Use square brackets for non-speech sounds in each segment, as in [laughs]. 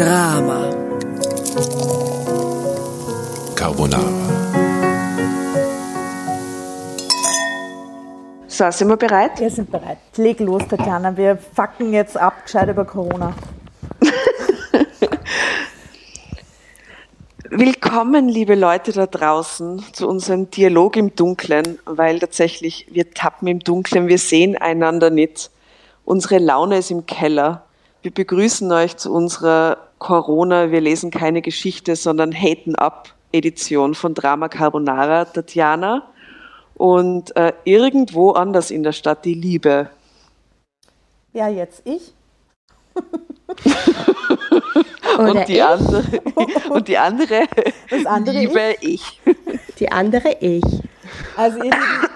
Drama. Carbonara. So, sind wir bereit? Wir sind bereit. Leg los, Tatjana. Wir fucken jetzt ab, gescheit über Corona. [laughs] Willkommen, liebe Leute da draußen, zu unserem Dialog im Dunkeln, weil tatsächlich wir tappen im Dunkeln, wir sehen einander nicht. Unsere Laune ist im Keller. Wir begrüßen euch zu unserer Corona, wir lesen keine Geschichte, sondern haten ab Edition von Drama Carbonara, Tatjana. Und äh, irgendwo anders in der Stadt die Liebe. Ja, jetzt ich. [laughs] und, die ich. andere, [laughs] und die andere, Das andere liebe ich. Die andere ich. Also ihr Lieben,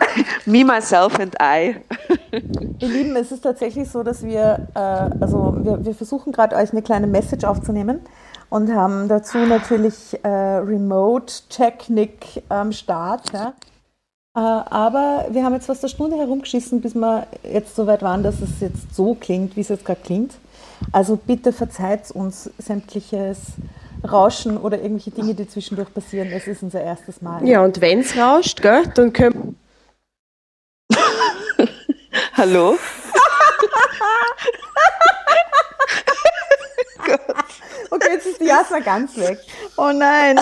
[laughs] Me, myself and I. ihr Lieben, es ist tatsächlich so, dass wir, äh, also wir, wir versuchen gerade euch eine kleine Message aufzunehmen und haben dazu natürlich äh, Remote-Technik am Start. Ja? Äh, aber wir haben jetzt fast eine Stunde herumgeschissen, bis wir jetzt so weit waren, dass es jetzt so klingt, wie es jetzt gerade klingt. Also bitte verzeiht uns sämtliches Rauschen oder irgendwelche Dinge, die zwischendurch passieren. Es ist unser erstes Mal. Ja, und wenn's rauscht, gell, dann können [laughs] Hallo? [laughs] Okay, jetzt ist die Jasna ganz weg. Oh nein.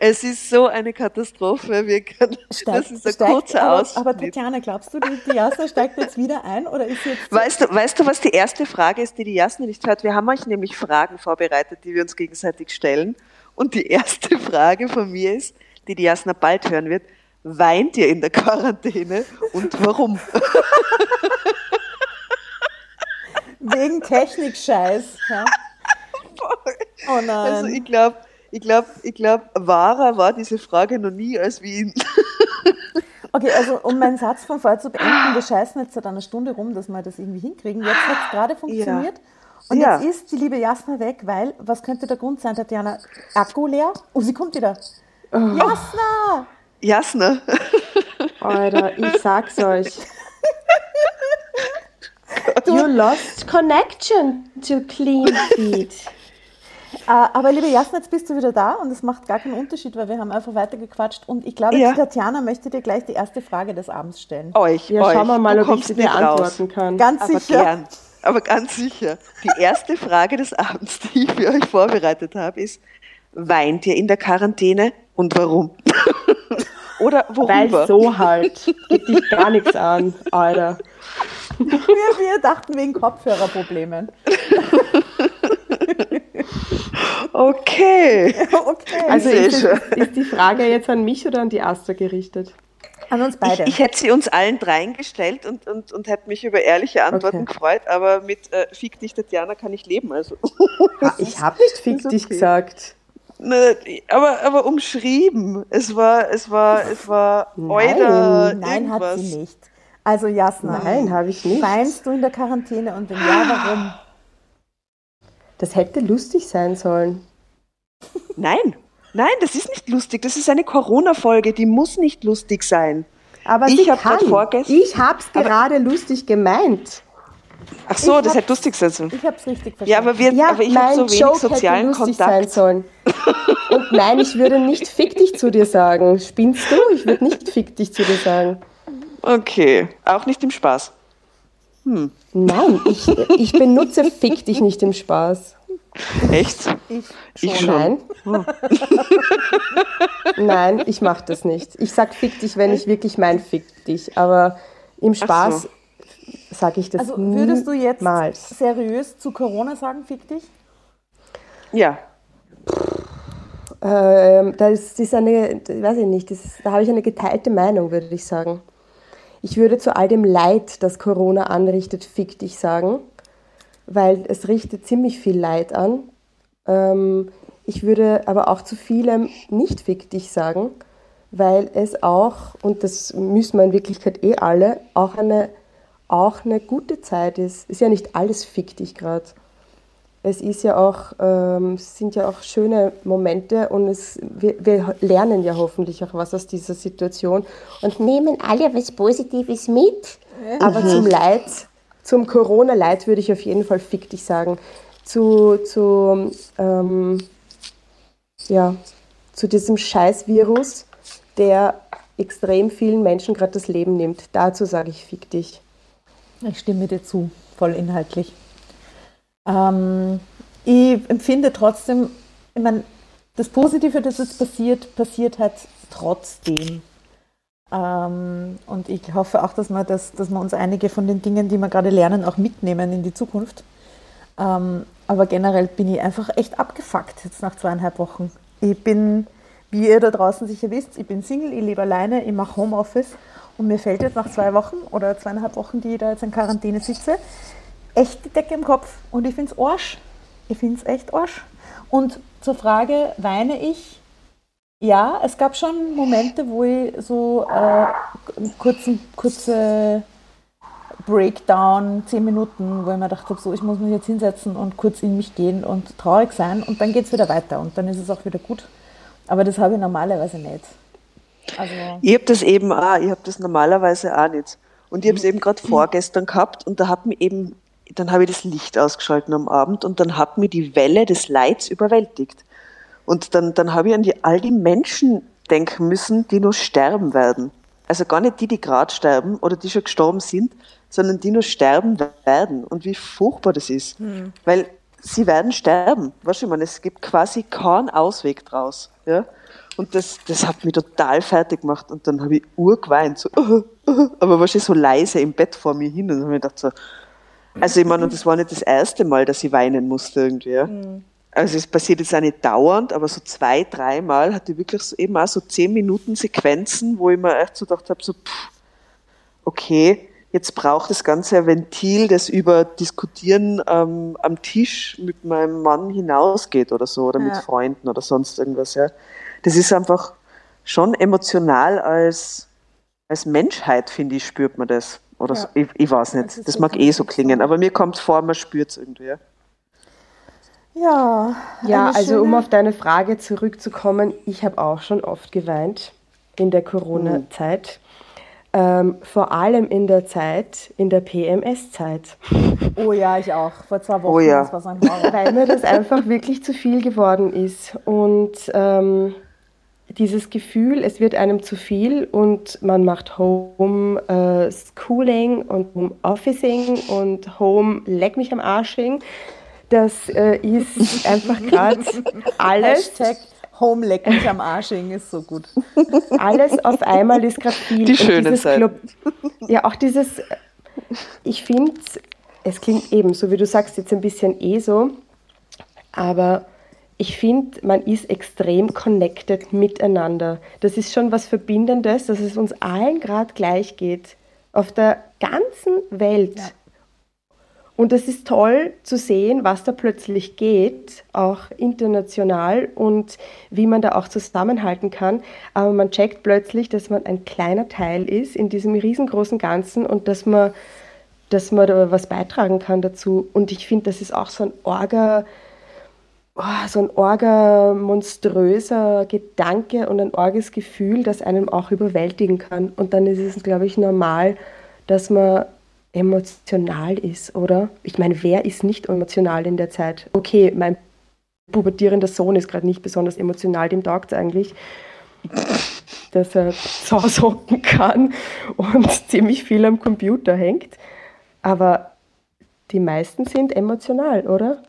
Es ist so eine Katastrophe. Wir können, das ist ein steigt- kurzer aber, Ausschnitt. aber Tatjana, glaubst du, die, die Jasna steigt jetzt wieder ein oder ist jetzt... Weißt du, weißt du, was die erste Frage ist, die die Jasna nicht hört? Wir haben euch nämlich Fragen vorbereitet, die wir uns gegenseitig stellen. Und die erste Frage von mir ist, die die Jasna bald hören wird, weint ihr in der Quarantäne und warum? Wegen Technikscheiß. Ja? [laughs] Oh nein. Also ich glaube, ich glaube, ich glaube, wahrer war diese Frage noch nie als Wien. [laughs] Okay, also um meinen Satz von vorher zu beenden, wir scheißen jetzt seit einer Stunde rum, dass wir das irgendwie hinkriegen. Jetzt hat es gerade funktioniert. Und Ja. jetzt ist die liebe Jasna weg, weil, was könnte der Grund sein, Tatjana? Akku leer? Oh, sie kommt wieder. Jasna! Jasna, [laughs] Alter, ich sag's euch. [laughs] You lost connection to clean feed. Äh, aber liebe Jasna, jetzt bist du wieder da und es macht gar keinen Unterschied, weil wir haben einfach weitergequatscht. Und ich glaube, Ja. die Tatjana möchte dir gleich die erste Frage des Abends stellen. euch, Ja, euch. schauen wir mal, du ob ich kommst sie nicht raus. beantworten kann. Ganz Aber sicher. gern. Aber ganz sicher. Die erste Frage des Abends, [laughs] die ich für euch vorbereitet habe, ist, weint ihr in der Quarantäne und warum? [laughs] Oder Weil worüber? so halt. Geht dich gar nichts an, Alter. Wir, wir dachten wegen Kopfhörerproblemen. [laughs] Okay. [laughs] Okay. Also ist, ist die Frage jetzt an mich oder an die Asta gerichtet? An uns Ich, beide. ich hätte sie uns allen dreien gestellt und, und, und hätte mich über ehrliche Antworten Okay. gefreut, aber mit äh, Fick dich, Tatjana kann ich leben. Also. [laughs] Ich habe nicht fick ist dich okay. gesagt. Ne, aber, aber umschrieben. Es war, es war, es war Nein, Euder, Nein, hat irgendwas. sie nicht. Also Jasna, Nein, habe ich nicht. weinst du in der Quarantäne und wenn ja, warum? Das hätte lustig sein sollen. Nein, nein, das ist nicht lustig. Das ist eine Corona-Folge, die muss nicht lustig sein. Aber Ich sie hab grad kann. vorgest- Ich hab's gerade lustig gemeint. Ach so, Ich das hätte lustig sein sollen. Ich habe es richtig verstanden. Ja, aber, wir, Ja, aber ich habe so wenig Joke sozialen hätte lustig sein Kontakt. sollen. Und nein, ich würde nicht fick dich zu dir sagen. Spinnst du? Ich würde nicht fick dich zu dir sagen. Okay, auch nicht im Spaß. Nein, ich, ich benutze fick dich nicht im Spaß. Echt? ich Ich schon. Nein. Nein, ich mache das nicht. Ich sag fick dich, wenn ich wirklich mein fick dich. Aber im Spaß so. sage ich das Also würdest du jetzt niemals. seriös zu Corona sagen, fick dich? Ja. Ähm, das ist eine, weiß ich nicht, das ist, da habe ich eine geteilte Meinung, würde ich sagen. Ich würde zu all dem Leid, das Corona anrichtet, fick dich sagen, weil es richtet ziemlich viel Leid an. Ähm, ich würde aber auch zu vielem nicht fick dich sagen, weil es auch, und das müssen wir in Wirklichkeit eh alle, auch eine, auch eine gute Zeit ist. Ist ja nicht alles fick dich gerade es ist ja auch, ähm, es sind ja auch schöne Momente und es, wir, wir lernen ja hoffentlich auch was aus dieser Situation und nehmen alle was Positives mit. Aber zum Leid, zum Corona-Leid würde ich auf jeden Fall fick dich sagen. zu, zu, ähm, ja, zu diesem Scheißvirus, der extrem vielen Menschen gerade das Leben nimmt. Dazu sage ich, fick dich. Ich stimme dir zu, voll inhaltlich. Ähm, ich empfinde trotzdem, ich meine, das Positive, das jetzt passiert, passiert halt trotzdem. Ähm, und ich hoffe auch, dass wir, das, dass wir uns einige von den Dingen, die wir gerade lernen, auch mitnehmen in die Zukunft. Ähm, aber generell bin ich einfach echt abgefuckt jetzt nach zweieinhalb Wochen. Ich bin, wie ihr da draußen sicher wisst, ich bin Single, ich lebe alleine, ich mache Homeoffice und mir fällt jetzt nach zwei Wochen oder zweieinhalb Wochen, die ich da jetzt in Quarantäne sitze, echt die Decke im Kopf und ich finde es Arsch. Ich finde es echt Arsch. Und zur Frage, weine ich? Ja, es gab schon Momente, wo ich so äh, kurzen, kurze Breakdown, zehn Minuten, wo ich mir gedacht habe, so, ich muss mich jetzt hinsetzen und kurz in mich gehen und traurig sein und dann geht es wieder weiter und dann ist es auch wieder gut. Aber das habe ich normalerweise nicht. Also ich habe das eben auch, ich habe das normalerweise auch nicht. Und ich habe es eben gerade vorgestern gehabt und da hat mir eben, dann habe ich das Licht ausgeschalten am Abend und dann hat mir die Welle des Leids überwältigt. Und dann, dann habe ich an die, all die Menschen denken müssen, die nur sterben werden. Also gar nicht die, die gerade sterben oder die schon gestorben sind, sondern die nur sterben werden. Und wie furchtbar das ist. Mhm. Weil sie werden sterben. Weißt du, ich meine, es gibt quasi keinen Ausweg draus. Ja? Und das, das hat mich total fertig gemacht. Und dann habe ich urgeweint. So, uh, [laughs] uh, aber wahrscheinlich so leise im Bett vor mir hin. Und dann habe ich gedacht so, also ich meine, und das war nicht das erste Mal, dass ich weinen musste irgendwie. Ja? Mhm. Also es passiert jetzt auch nicht dauernd, aber so zwei, dreimal hatte ich wirklich so eben auch so zehn Minuten Sequenzen, wo ich mir echt so gedacht habe, so, pff, okay, jetzt braucht das Ganze ein Ventil, das über Diskutieren ähm, am Tisch mit meinem Mann hinausgeht oder so, oder ja. mit Freunden oder sonst irgendwas. Ja. Das ist einfach schon emotional als, als Menschheit, finde ich, spürt man das. Oder ja. so, ich, ich, weiß nicht, das, das mag eh so klingen, aber mir kommt es vor, man spürt es irgendwie. Ja, ja also um auf deine Frage zurückzukommen, ich habe auch schon oft geweint in der Corona-Zeit. Ähm, vor allem in der Zeit, in der PMS-Zeit. Oh ja, ich auch. Vor zwei Wochen. Oh ja. Das war so ein Weil mir das einfach wirklich zu viel geworden ist. Und ähm, dieses Gefühl, es wird einem zu viel und man macht Home äh, Schooling und Home Officing und Home Leck mich am Arsching. Das äh, ist [laughs] einfach gerade alles. Hashtag Homeleck mich am Arsching ist so gut. Alles auf einmal ist gerade viel. Die schöne Zeit. Club, ja, auch dieses, ich finde, es klingt eben, so wie du sagst, jetzt ein bisschen eh so, aber ich finde, man ist extrem connected miteinander. Das ist schon was Verbindendes, dass es uns allen gerade gleich geht. Auf der ganzen Welt. Ja. Und es ist toll zu sehen, was da plötzlich geht, auch international und wie man da auch zusammenhalten kann. Aber man checkt plötzlich, dass man ein kleiner Teil ist in diesem riesengroßen Ganzen und dass man, dass man da was beitragen kann dazu. Und ich finde, das ist auch so ein Orga, oh, so ein orga monströser Gedanke und ein orges Gefühl, das einem auch überwältigen kann. Und dann ist es, glaube ich, normal, dass man emotional ist, oder? Ich meine, wer ist nicht emotional in der Zeit? Okay, mein pubertierender Sohn ist gerade nicht besonders emotional, dem taugt es eigentlich, dass er hocken kann und [laughs] ziemlich viel am Computer hängt. Aber die meisten sind emotional, oder?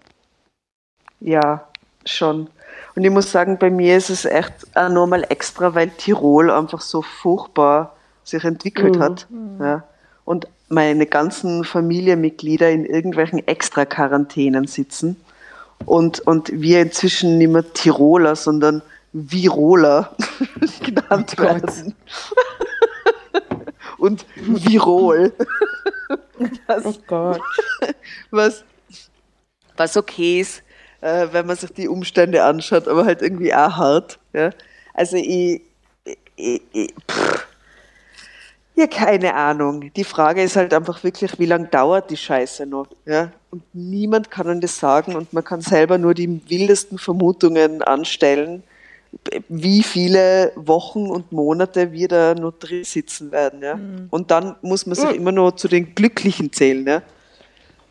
Ja, schon. Und ich muss sagen, bei mir ist es echt auch nochmal extra, weil Tirol einfach so furchtbar sich entwickelt mhm. hat. Ja. Und meine ganzen Familienmitglieder in irgendwelchen Extra-Quarantänen sitzen und, und wir inzwischen nicht mehr Tiroler, sondern Viroler [laughs] genannt oh werden. [laughs] und Virol. [laughs] Das, oh Gott. Was, was okay ist, äh, wenn man sich die Umstände anschaut, aber halt irgendwie auch hart. Ja? Also ich, ich, ich pff, ja, keine Ahnung. Die Frage ist halt einfach wirklich, wie lange dauert die Scheiße noch? Ja? Und niemand kann uns das sagen und man kann selber nur die wildesten Vermutungen anstellen, wie viele Wochen und Monate wir da noch drin sitzen werden. Ja? Mhm. Und dann muss man sich mhm. immer nur zu den Glücklichen zählen. Ja?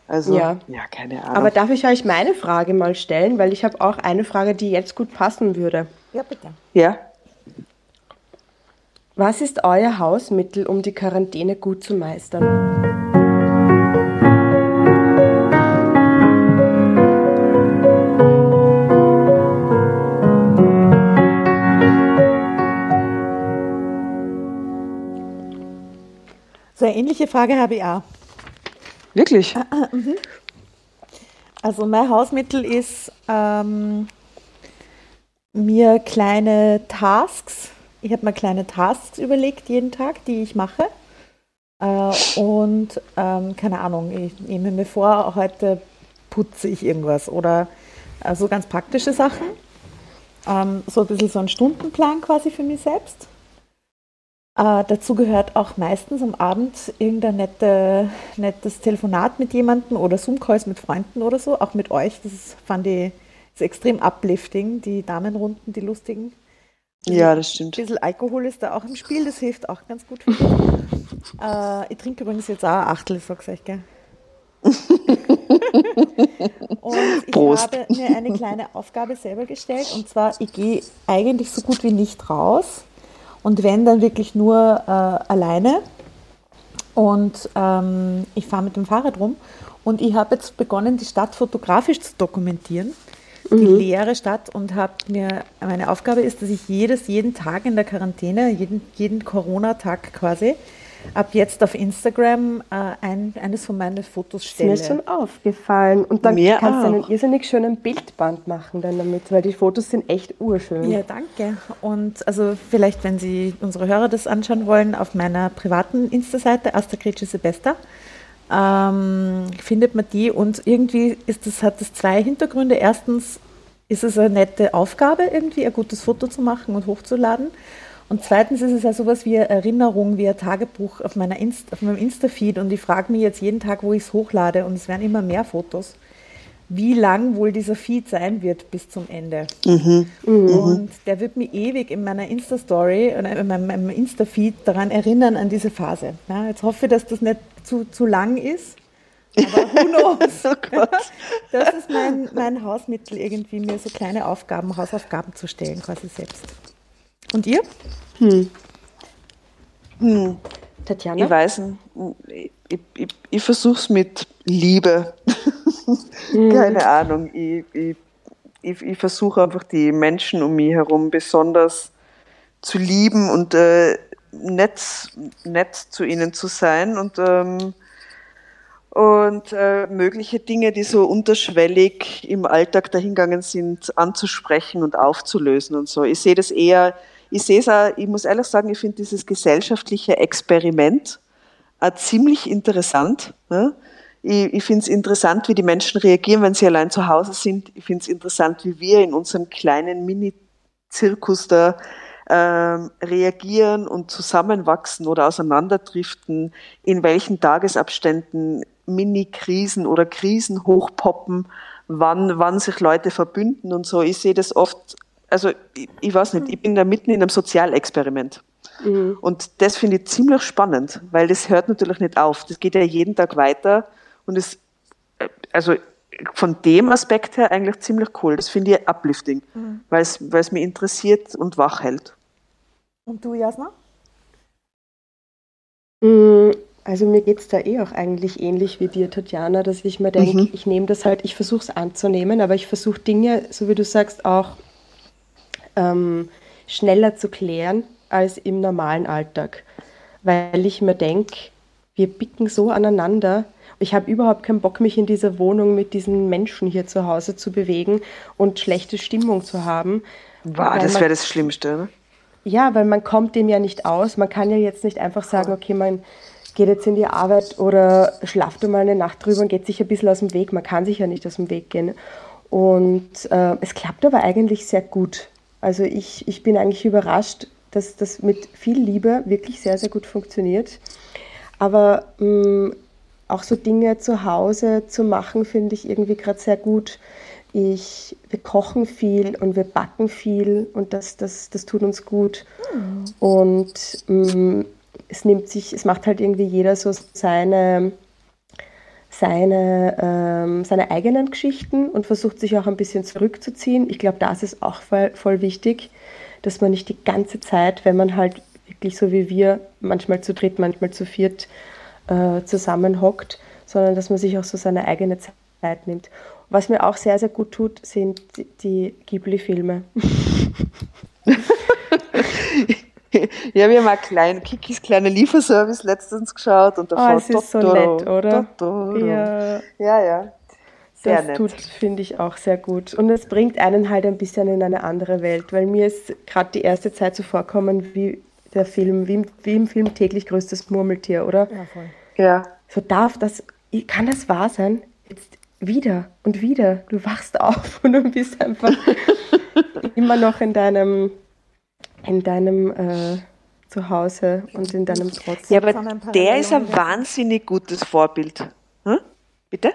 Also, Ja. ja, keine Ahnung. Aber darf ich euch meine Frage mal stellen, weil ich habe auch eine Frage, die jetzt gut passen würde. Ja, bitte. ja, Was ist euer Hausmittel, um die Quarantäne gut zu meistern? So eine ähnliche Frage habe ich auch. Wirklich? Also mein Hausmittel ist ähm, mir kleine Tasks. Ich habe mir kleine Tasks überlegt jeden Tag, die ich mache. Äh, und ähm, keine Ahnung, ich nehme mir vor, heute putze ich irgendwas oder äh, so ganz praktische Sachen. Ähm, so ein bisschen so ein Stundenplan quasi für mich selbst. Äh, dazu gehört auch meistens am Abend irgendein nette, nettes Telefonat mit jemandem oder Zoom-Calls mit Freunden oder so, auch mit euch. Das ist, fand ich ist extrem uplifting, die Damenrunden, die lustigen. Ja, das Ein stimmt. bisschen Alkohol ist da auch im Spiel, das hilft auch ganz gut. [laughs] äh, ich trinke übrigens jetzt auch ein Achtel, sag's euch, gell? [laughs] und ich Prost. habe mir eine kleine Aufgabe selber gestellt und zwar, ich gehe eigentlich so gut wie nicht raus und wenn, dann wirklich nur äh, alleine. Und ähm, ich fahre mit dem Fahrrad rum. Und ich habe jetzt begonnen, die Stadt fotografisch zu dokumentieren, die leere Stadt. Und habe mir, meine Aufgabe ist, dass ich jedes, jeden Tag in der Quarantäne, jeden, jeden Corona-Tag quasi, ab jetzt auf Instagram äh, ein, eines von meinen Fotos Ist mir stelle. schon aufgefallen. Und dann Mir kannst du einen irrsinnig schönen Bildband machen dann damit, weil die Fotos sind echt urschön. Ja, danke. Und also vielleicht, wenn Sie unsere Hörer das anschauen wollen, auf meiner privaten Insta-Seite, Asta Gretsche Sebesta, ähm, findet man die und irgendwie ist das, hat das zwei Hintergründe. Erstens ist es eine nette Aufgabe, irgendwie ein gutes Foto zu machen und hochzuladen. Und zweitens ist es ja sowas wie Erinnerung, wie ein Tagebuch auf, meiner Inst auf meinem Insta-Feed. Und ich frage mich jetzt jeden Tag, wo ich es hochlade. Und es werden immer mehr Fotos. Wie lang wohl dieser Feed sein wird bis zum Ende. Und der wird mich ewig in meiner Insta-Story oder in meinem, Insta-Feed daran erinnern, an diese Phase. Ja, jetzt hoffe ich, dass das nicht zu, zu lang ist. Aber who [laughs] knows? Oh. [laughs] Das ist mein, mein Hausmittel, irgendwie mir so kleine Aufgaben, Hausaufgaben zu stellen, quasi selbst. Und ihr? Tatjana? Ich weiß nicht. Ich, ich, ich, versuche es mit Liebe. [laughs] Keine Ahnung. Ich, ich, ich, ich versuche einfach die Menschen um mich herum besonders zu lieben und äh, nett, nett zu ihnen zu sein und, ähm, und äh, mögliche Dinge, die so unterschwellig im Alltag dahingegangen sind, anzusprechen und aufzulösen und so. Ich sehe das eher, ich sehe es auch, ich muss ehrlich sagen, ich finde dieses gesellschaftliche Experiment auch ziemlich interessant. Ne? Ich, ich finde es interessant, wie die Menschen reagieren, wenn sie allein zu Hause sind. Ich finde es interessant, wie wir in unserem kleinen Mini-Zirkus da ähm, reagieren und zusammenwachsen oder auseinanderdriften, in welchen Tagesabständen Mini-Krisen oder Krisen hochpoppen, wann, wann sich Leute verbünden und so. Ich sehe das oft, also ich, ich weiß nicht, ich bin da mitten in einem Sozialexperiment. Und das finde ich ziemlich spannend, weil das hört natürlich nicht auf. Das geht ja jeden Tag weiter und es, äh, also von dem Aspekt her eigentlich ziemlich cool. Das finde ich uplifting, weil es, weil es mich interessiert und wach hält. Und du, Jasna? Mm, Also mir geht es da eh auch eigentlich ähnlich wie dir, Tatjana, dass ich mir denke, Mhm. ich nehme das halt, ich versuche es anzunehmen, aber ich versuche Dinge, so wie du sagst, auch ähm, schneller zu klären als im normalen Alltag. Weil ich mir denke, wir bicken so aneinander. Ich habe überhaupt keinen Bock, mich in dieser Wohnung mit diesen Menschen hier zu Hause zu bewegen und schlechte Stimmung zu haben. Wow, Weil das wäre das Schlimmste. Ne? ja, weil man kommt dem ja nicht aus. Man kann ja jetzt nicht einfach sagen, okay, man geht jetzt in die Arbeit oder schlaft mal eine Nacht drüber und geht sich ein bisschen aus dem Weg. Man kann sich ja nicht aus dem Weg gehen. Und äh, es klappt aber eigentlich sehr gut. Also ich, ich bin eigentlich überrascht, dass das mit viel Liebe wirklich sehr, sehr gut funktioniert. Aber mh, auch so Dinge zu Hause zu machen, finde ich irgendwie gerade sehr gut. Ich, wir kochen viel und wir backen viel und das, das, das tut uns gut. Und mh, es nimmt sich, es macht halt irgendwie jeder so seine, seine, ähm, seine eigenen Geschichten und versucht sich auch ein bisschen zurückzuziehen. Ich glaube, das ist auch voll, voll wichtig, dass man nicht die ganze Zeit, wenn man halt wirklich so wie wir, manchmal zu dritt, manchmal zu viert äh, zusammenhockt, sondern dass man sich auch so seine eigene Zeit nimmt. Was mir auch sehr, sehr gut tut, sind die Ghibli-Filme. [laughs] [laughs] ja, wir haben auch klein, Kikis kleine Lieferservice letztens geschaut und davor oh, es ist so nett, oder? Ja, ja. ja. Sehr das nett. tut, finde ich, auch sehr gut. Und es bringt einen halt ein bisschen in eine andere Welt, weil mir ist gerade die erste Zeit so vorkommen wie der Film, wie im, wie im Film täglich größtes Murmeltier, oder? Ja, voll. Ja. So darf das, kann das wahr sein? Jetzt wieder und wieder. Du wachst auf [laughs] und du bist einfach [laughs] immer noch in deinem in deinem äh, Zuhause und in deinem Trotz. Ja, aber der ist ein wahnsinnig gutes Vorbild. Hm? Bitte?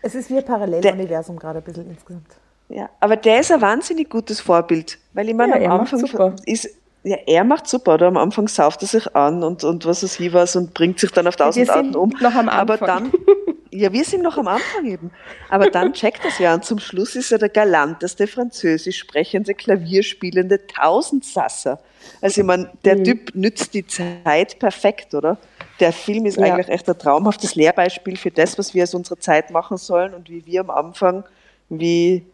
Es ist wie ein Paralleluniversum gerade ein bisschen insgesamt. Ja, aber der ist ein wahnsinnig gutes Vorbild, weil ich meine, ja, am Anfang ist, ja, er macht super, oder? Am Anfang sauft er sich an und, und was weiß ich was und bringt sich dann auf tausend Arten um. Noch am Anfang. Aber dann, [laughs] Ja, wir sind noch am Anfang eben. Aber dann [laughs] checkt das ja und zum Schluss ist er der galanteste französisch sprechende, klavierspielende Tausendsasser. Also ich meine, der mhm. Typ nützt die Zeit perfekt, oder? Der Film ist ja. eigentlich echt ein traumhaftes Lehrbeispiel für das, was wir aus unserer Zeit machen sollen und wie wir am Anfang wie,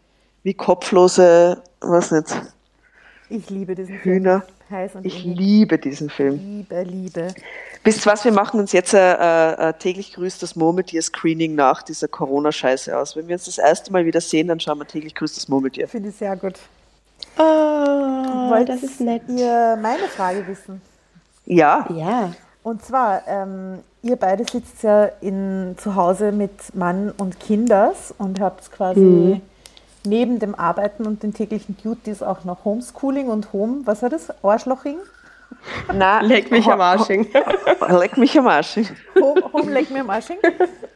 wie kopflose, was nicht. Ich liebe diesen Hühner. Film. ich liebe diesen Film. Liebe, liebe. Wisst was, wir machen uns jetzt ein, ein, ein täglich grüßt das Murmeltier-Screening nach dieser Corona-Scheiße aus. Wenn wir uns das erste Mal wieder sehen, dann schauen wir täglich grüßt das Murmeltier. Finde ich sehr gut. Oh, Wollt das ist nett. ihr meine Frage wissen? Ja. Ja. Und zwar, ähm, ihr beide sitzt ja in, zu Hause mit Mann und Kinders und habt quasi mhm. neben dem Arbeiten und den täglichen Duties auch noch Homeschooling und Home, was war das? Arschloching? Na, leck mich am Arsching. leck mich am Arsching. Home, home leck mir am Arsching.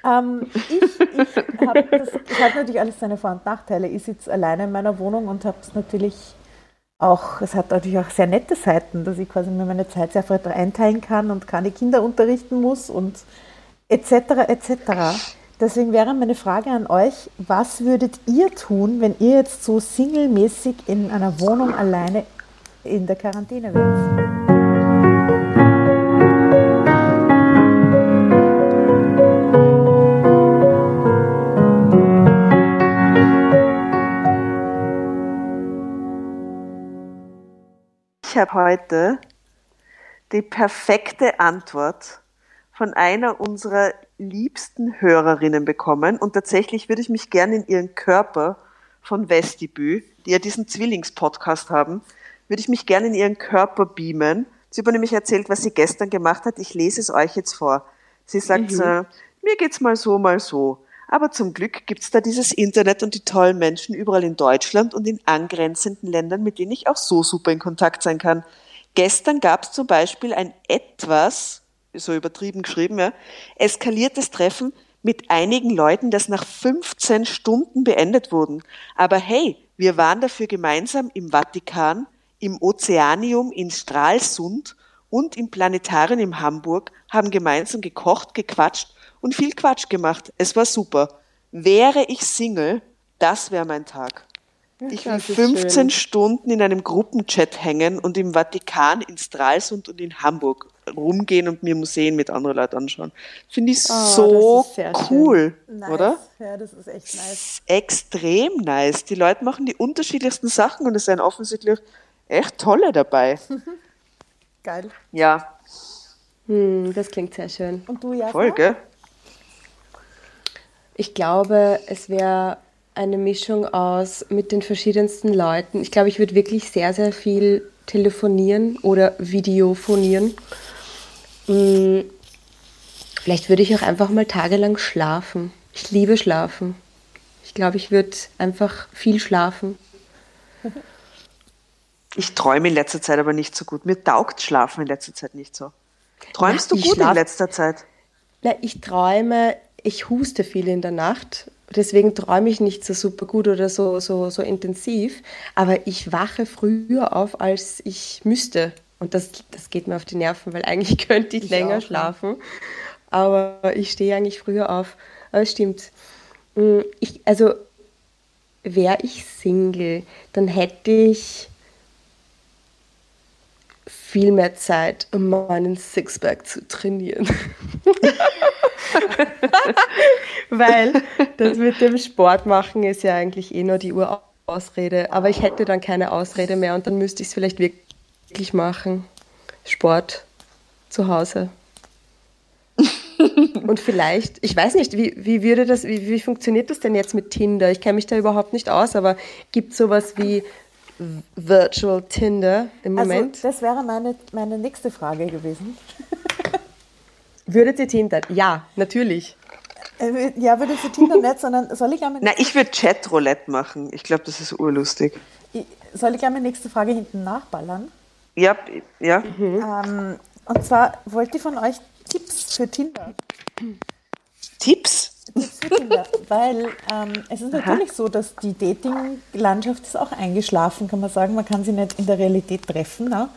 Ähm, ich ich habe das, das hat natürlich alles seine Vor- und Nachteile. Ich sitze alleine in meiner Wohnung und habe es natürlich auch, es hat natürlich auch sehr nette Seiten, dass ich quasi mir meine Zeit sehr frei einteilen kann und keine Kinder unterrichten muss und etc. etc. Deswegen wäre meine Frage an euch, was würdet ihr tun, wenn ihr jetzt so singlemäßig in einer Wohnung alleine in der Quarantäne wärt? ich habe heute die perfekte Antwort von einer unserer liebsten Hörerinnen bekommen und tatsächlich würde ich mich gerne in ihren Körper von Vestibü, die ja diesen Zwillingspodcast haben, würde ich mich gerne in ihren Körper beamen. Sie hat nämlich erzählt, was sie gestern gemacht hat. Ich lese es euch jetzt vor. Sie sagt, mhm. äh, mir geht's mal so, mal so. Aber zum Glück gibt's da dieses Internet und die tollen Menschen überall in Deutschland und in angrenzenden Ländern, mit denen ich auch so super in Kontakt sein kann. Gestern gab's zum Beispiel ein etwas, so übertrieben geschrieben, ja, eskaliertes Treffen mit einigen Leuten, das nach 15 Stunden beendet wurden. Aber hey, wir waren dafür gemeinsam im Vatikan, im Ozeanium in Stralsund und im Planetarium in Hamburg, haben gemeinsam gekocht, gequatscht und viel Quatsch gemacht. Es war super. Wäre ich Single, das wäre mein Tag. Ich will 15 schön. Stunden in einem Gruppenchat hängen und im Vatikan, in Stralsund und in Hamburg rumgehen und mir Museen mit anderen Leuten anschauen. Finde ich oh, so cool, nice. oder? Ja, das ist echt nice. Extrem nice. Die Leute machen die unterschiedlichsten Sachen und es sind offensichtlich echt tolle dabei. [laughs] Geil. Ja. Hm, das klingt sehr schön. Und du, ja? Voll, gell? Ich glaube, es wäre eine Mischung aus mit den verschiedensten Leuten. Ich glaube, ich würde wirklich sehr, sehr viel telefonieren oder videophonieren. Hm, vielleicht würde ich auch einfach mal tagelang schlafen. Ich liebe schlafen. Ich glaube, ich würde einfach viel schlafen. Ich träume in letzter Zeit aber nicht so gut. Mir taugt Schlafen in letzter Zeit nicht so. Träumst Na, du gut in letzter Zeit? Na, ich träume ich huste viel in der Nacht. Deswegen träume ich nicht so super gut oder so, so, so intensiv. Aber ich wache früher auf, als ich müsste. Und das, das geht mir auf die Nerven, weil eigentlich [laughs] könnte ich, ich länger auch, schlafen. aber ich stehe eigentlich früher auf. Aber es stimmt. Mm, ich, also wäre ich Single, dann hätte ich viel mehr Zeit, um meinen Sixpack zu trainieren. [laughs] Weil das mit dem Sport machen ist ja eigentlich eh nur die Urausrede. Aber ich hätte dann keine Ausrede mehr und dann müsste ich es vielleicht wirklich machen. Sport zu Hause. [laughs] Und vielleicht, ich weiß nicht, wie, wie würde das, wie, wie funktioniert das denn jetzt mit Tinder? Ich kenne mich da überhaupt nicht aus, aber gibt es sowas wie Virtual Tinder im also, Moment? Also, das wäre meine, meine nächste Frage gewesen. [laughs] Würdet ihr Tinder? Ja, natürlich. Äh, ja, würdet ihr Tinder nicht, sondern soll ich einmal. Na, ich würde Chatroulette machen. Ich glaube, das ist urlustig. soll ich einmal nächste Frage hinten nachballern? Ja, ja. Mhm. Ähm, und zwar wollte ich von euch Tipps für Tinder. Tipps? Weil ähm, es ist natürlich Aha. so, dass die Dating-Landschaft ist auch eingeschlafen, kann man sagen. Man kann sie nicht in der Realität treffen. Ne?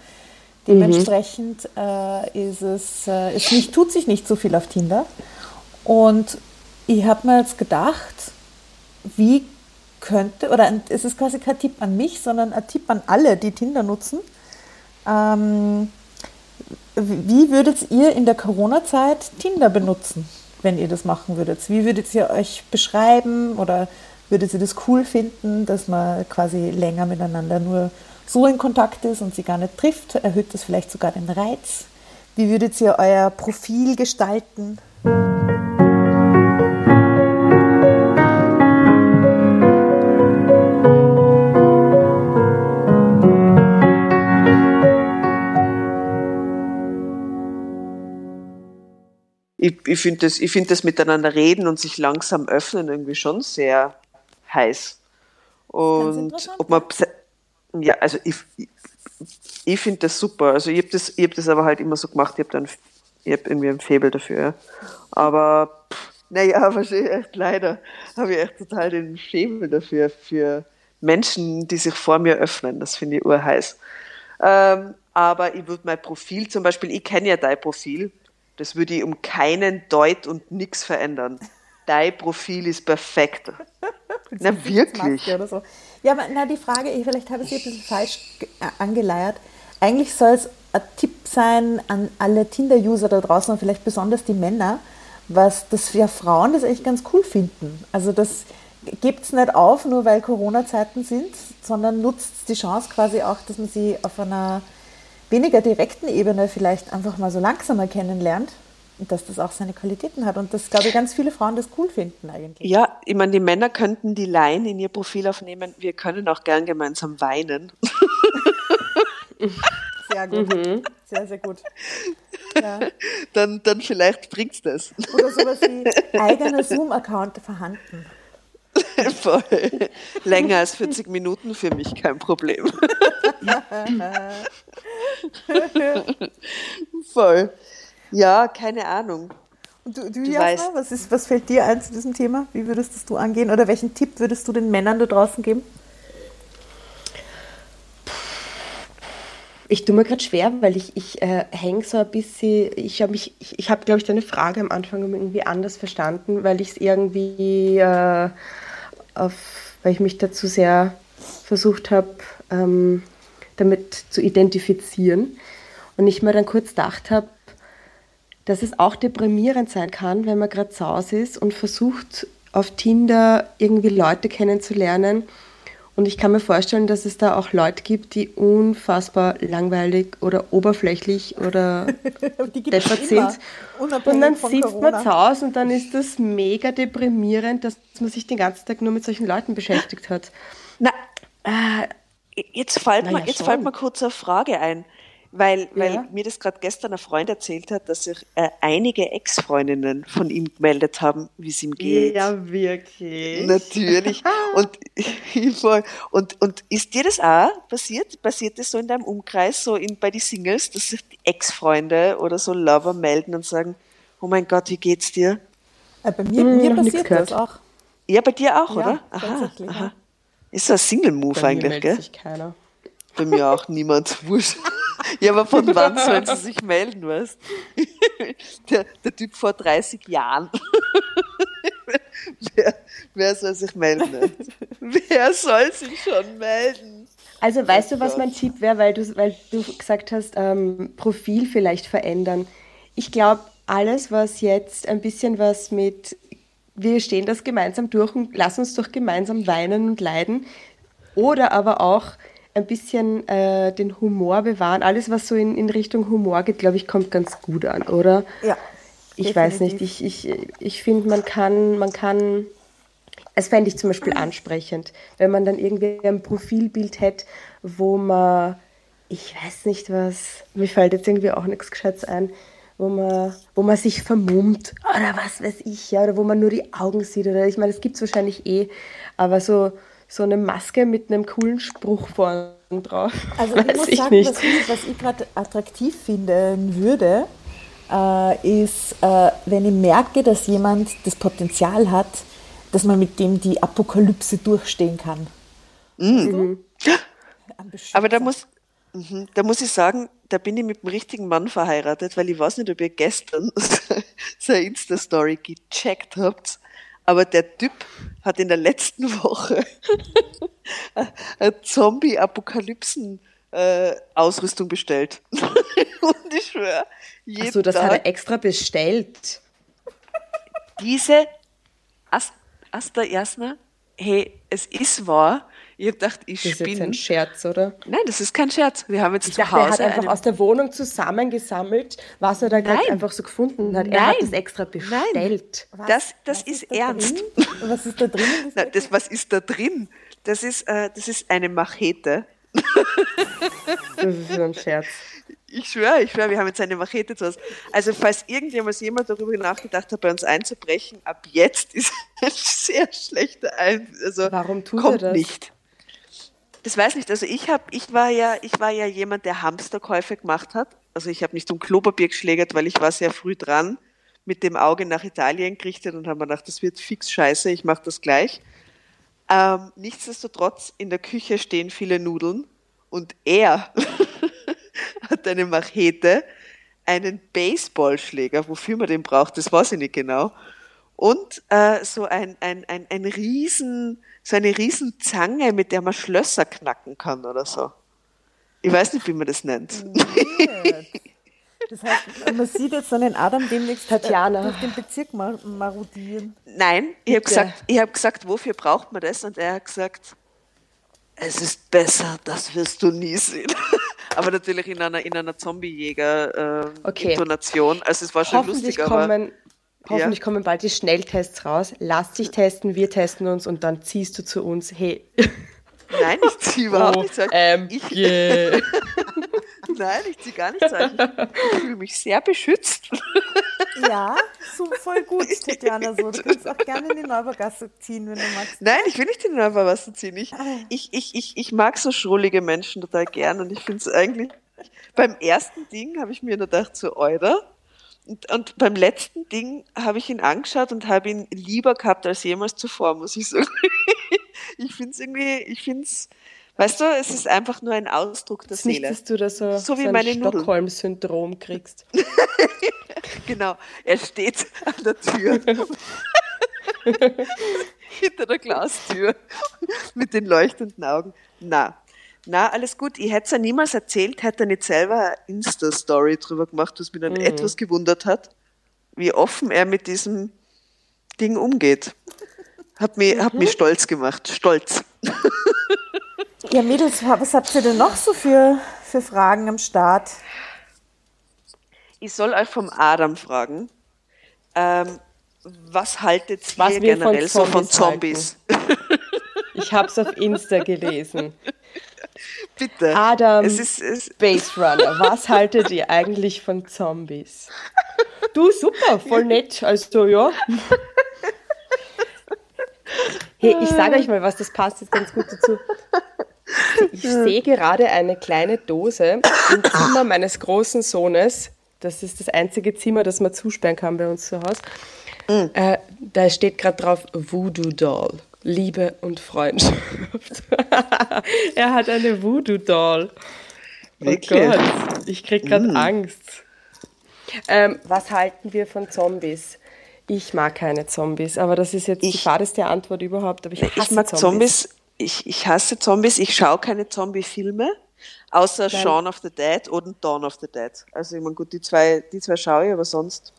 Dementsprechend mhm. äh, ist es, äh, es nicht, tut sich nicht so viel auf Tinder. Und ich habe mir jetzt gedacht, wie könnte, oder es ist quasi kein Tipp an mich, sondern ein Tipp an alle, die Tinder nutzen. Ähm, wie würdet ihr in der Corona-Zeit Tinder benutzen, wenn ihr das machen würdet? Wie würdet ihr euch beschreiben oder würdet ihr das cool finden, dass man quasi länger miteinander nur so in Kontakt ist und sie gar nicht trifft? Erhöht das vielleicht sogar den Reiz? Wie würdet ihr euer Profil gestalten? Ich, ich finde das, find das miteinander reden und sich langsam öffnen irgendwie schon sehr heiß. Und ob man ja, also ich, ich, ich finde das super. Also ich habe das, hab das aber halt immer so gemacht, ich habe dann ich hab irgendwie ein Faible dafür. Ja. [laughs] Aber naja, wahrscheinlich echt leider habe ich echt total den Faible dafür, für Menschen, die sich vor mir öffnen. Das finde ich urheiß. Ähm, aber ich würde mein Profil zum Beispiel, ich kenne ja dein Profil, das würde ich um keinen Deut und nichts verändern. Dein Profil ist perfekt. na wirklich. So. Ja, aber na, die Frage, vielleicht habe ich sie ein bisschen falsch äh, angeleiert. Eigentlich soll es ein Tipp sein an alle Tinder-User da draußen und vielleicht besonders die Männer, was das für Frauen das echt ganz cool finden. Also das gibt es nicht auf, nur weil Corona-Zeiten sind, sondern nutzt die Chance quasi auch, dass man sie auf einer weniger direkten Ebene vielleicht einfach mal so langsamer kennenlernt und dass das auch seine Qualitäten hat und das, glaube ich, ganz viele Frauen das cool finden eigentlich. Ja, ich meine, die Männer könnten die Line in ihr Profil aufnehmen, wir können auch gern gemeinsam weinen. [laughs] Sehr gut, mhm. sehr, sehr gut. Ja. Dann, dann vielleicht bringt's das. Oder sowas wie eigener Zoom-Account vorhanden. [laughs] Voll. Länger als 40 Minuten für mich kein Problem. [laughs] [laughs] Voll. Ja, keine Ahnung. Und du, du, du Jasna, was, ist, was fällt dir ein zu diesem Thema? Wie würdest das du angehen? Oder welchen Tipp würdest du den Männern da draußen geben? Ich tue mir gerade schwer, weil ich, ich äh, hänge so ein bisschen, ich habe mich, ich, ich habe, glaube ich, deine Frage am Anfang irgendwie anders verstanden, weil ich es irgendwie, äh, auf, weil ich mich dazu sehr versucht habe, ähm, damit zu identifizieren. Und ich mir dann kurz gedacht habe, dass es auch deprimierend sein kann, wenn man gerade zu Hause ist und versucht, auf Tinder irgendwie Leute kennenzulernen. Und ich kann mir vorstellen, dass es da auch Leute gibt, die unfassbar langweilig oder oberflächlich oder [laughs] deppert sind. Und dann sitzt man zu Hause und dann ist das mega deprimierend, dass man sich den ganzen Tag nur mit solchen Leuten beschäftigt hat. Na, äh, Jetzt fällt, naja, mir, jetzt fällt mir kurz eine Frage ein, weil, weil ja. mir das gerade gestern ein Freund erzählt hat, dass sich äh, einige Ex-Freundinnen von ihm gemeldet haben, wie es ihm geht. Ja, wirklich. Natürlich. [laughs] und, und, und ist dir das auch passiert? Passiert das so in deinem Umkreis, so in, bei den Singles, dass sich Ex-Freunde oder so Lover melden und sagen, oh mein Gott, wie geht's dir? Äh, bei mir, hm, mir passiert das auch. Ja, bei dir auch, ja, oder? Aha, aha. Ist ein Single-Move eigentlich, gell? Sich keiner. Bei mir auch niemand. [laughs] Wurscht. Ja, aber von wann sollen sie sich melden, weißt [laughs] der, der Typ vor 30 Jahren. [laughs] wer, wer soll sich melden? Wer soll sich schon melden? Also weißt du, was mein Tipp wäre, weil du, weil du gesagt hast, ähm, Profil vielleicht verändern. Ich glaube, alles, was jetzt ein bisschen was mit, wir stehen das gemeinsam durch und lass uns doch gemeinsam weinen und leiden, oder aber auch ein bisschen äh, den Humor bewahren. Alles, was so in, in Richtung Humor geht, glaube ich, kommt ganz gut an, oder? Ja. Ich weiß nicht, ich, ich, ich finde, man kann, man kann, es fände ich zum Beispiel ansprechend, wenn man dann irgendwie ein Profilbild hätte, wo man, ich weiß nicht was, mir fällt jetzt irgendwie auch nichts Gescheites ein, wo man, wo man sich vermummt oder was weiß ich, ja, oder wo man nur die Augen sieht oder ich meine, das gibt es wahrscheinlich eh, aber so, so eine Maske mit einem coolen Spruch vorne drauf. [laughs] Also ich muss ich sagen, nicht. Was, ich, was ich gerade attraktiv finden würde, äh, ist, äh, wenn ich merke, dass jemand das Potenzial hat, dass man mit dem die Apokalypse durchstehen kann. Mhm. Aber da muss, mhm, da muss ich sagen, da bin ich mit dem richtigen Mann verheiratet, weil ich weiß nicht, ob ihr gestern [laughs] seine Insta-Story gecheckt habt. Aber der Typ hat in der letzten Woche [laughs] eine Zombie-Apokalypsen-Ausrüstung äh, bestellt. [laughs] Und ich schwöre, jeden Achso, das Tag, hat er extra bestellt. Diese Ast Asta Jasna, hey, es ist wahr. Ich habe gedacht, ich das spinne. Das ist ein Scherz, oder? Nein, das ist kein Scherz. Wir haben jetzt ich zu dachte, Hause. Er hat einfach aus der Wohnung zusammengesammelt, was er da gerade einfach so gefunden hat. Nein. Er hat es extra bestellt. Nein. Das, das ist, ist da ernst. Drin? [laughs] Was ist da drin? [laughs] Na, das, was ist da drin? Das ist, äh, das ist eine Machete. Das ist so ein Scherz. [laughs] Ich schwöre, ich schwöre, wir haben jetzt eine Machete zu Hause. Also falls irgendjemals jemand darüber nachgedacht hat, bei uns einzubrechen, ab jetzt ist [laughs] ein sehr schlechter Ein also Warum tut kommt er das? nicht. Das weiß nicht. Also ich habe, ich war ja, ich war ja jemand, der Hamsterkäufe gemacht hat. Also ich habe nicht um Klopapier geschlägert, weil ich war sehr früh dran, mit dem Auge nach Italien gerichtet und habe mir gedacht, das wird fix scheiße, ich mache das gleich. Ähm, nichtsdestotrotz, in der Küche stehen viele Nudeln und er [laughs] hat eine Machete, einen Baseballschläger, wofür man den braucht, das weiß ich nicht genau, und äh, so ein, ein, ein, ein riesen, so eine riesen Zange, mit der man Schlösser knacken kann oder so. Ich weiß nicht, wie man das nennt. Das heißt, man sieht jetzt dann den Adam demnächst Tatjana. durch den Bezirk marodieren. Nein, ich habe gesagt, ich hab gesagt, wofür braucht man das? Und er hat gesagt, es ist besser, das wirst du nie sehen. [laughs] aber natürlich in einer, in einer Zombie-Jäger-Intonation. Ähm, okay. Also es war schon lustig, kommen, Hoffentlich ja. kommen bald die Schnelltests raus. Lass dich testen, wir testen uns und dann ziehst du zu uns. Hey. Nein, ich ziehe überhaupt oh, nicht euch. Ähm, ich, yeah. [laughs] Nein, ich ziehe gar nicht. Ich fühle mich sehr beschützt. Ja, so voll gut, [laughs] Tatjana. So. Du kannst auch gerne in die Neubergasse ziehen, wenn du magst. Nein, ich will nicht in die Neubergasse ziehen. Ich, ah. ich, ich, ich, ich mag so schrullige Menschen total gern und ich finde es eigentlich. Beim ersten Ding habe ich mir nur gedacht, so, Euder. Und, und beim letzten Ding habe ich ihn angeschaut und habe ihn lieber gehabt als jemals zuvor, muss ich sagen. [laughs] ich finde es irgendwie, ich finde es, weißt du, es ist einfach nur ein Ausdruck der das Seele. Nicht, dass du da so, so wie so ein Stockholm-Syndrom kriegst. [laughs] genau, er steht an der Tür. [laughs] Hinter der Glastür mit den leuchtenden Augen. Na, na, alles gut. Ich hätte es ja niemals erzählt, hätte er nicht selber eine Insta-Story drüber gemacht, was mich dann mhm. etwas gewundert hat, wie offen er mit diesem Ding umgeht. Hat mich, mhm. hat mich stolz gemacht. Stolz. [laughs] Ja, Mädels, was habt ihr denn noch so für, für Fragen am Start? Ich soll euch vom Adam fragen. Ähm, was haltet ihr was generell von so von Zombies? ich habe es auf Insta gelesen. [laughs] Bitte. Adam es ist, es Space Runner, was haltet ihr eigentlich von Zombies? Du, super, voll nett. Also, ja. Hey, ich sage euch mal was, das passt jetzt ganz gut dazu. Ich sehe gerade eine kleine Dose im Zimmer meines großen Sohnes. Das ist das einzige Zimmer, das man zusperren kann bei uns zu Hause. Mhm. Äh, da steht gerade drauf Voodoo Doll. Liebe und Freundschaft. [laughs] er hat eine Voodoo-Doll. Wirklich? Oh Gott, ich krieg gerade mm. Angst. Ähm, was halten wir von Zombies? Ich mag keine Zombies, aber das ist jetzt ich, die fadeste Antwort überhaupt. Aber ich, ich mag Zombies. Zombies. Ich, ich hasse Zombies. Ich schaue keine Zombie-Filme, außer Nein. Shaun of the Dead oder Dawn of the Dead. Also ich meine, gut, die zwei, die zwei schaue ich, aber sonst.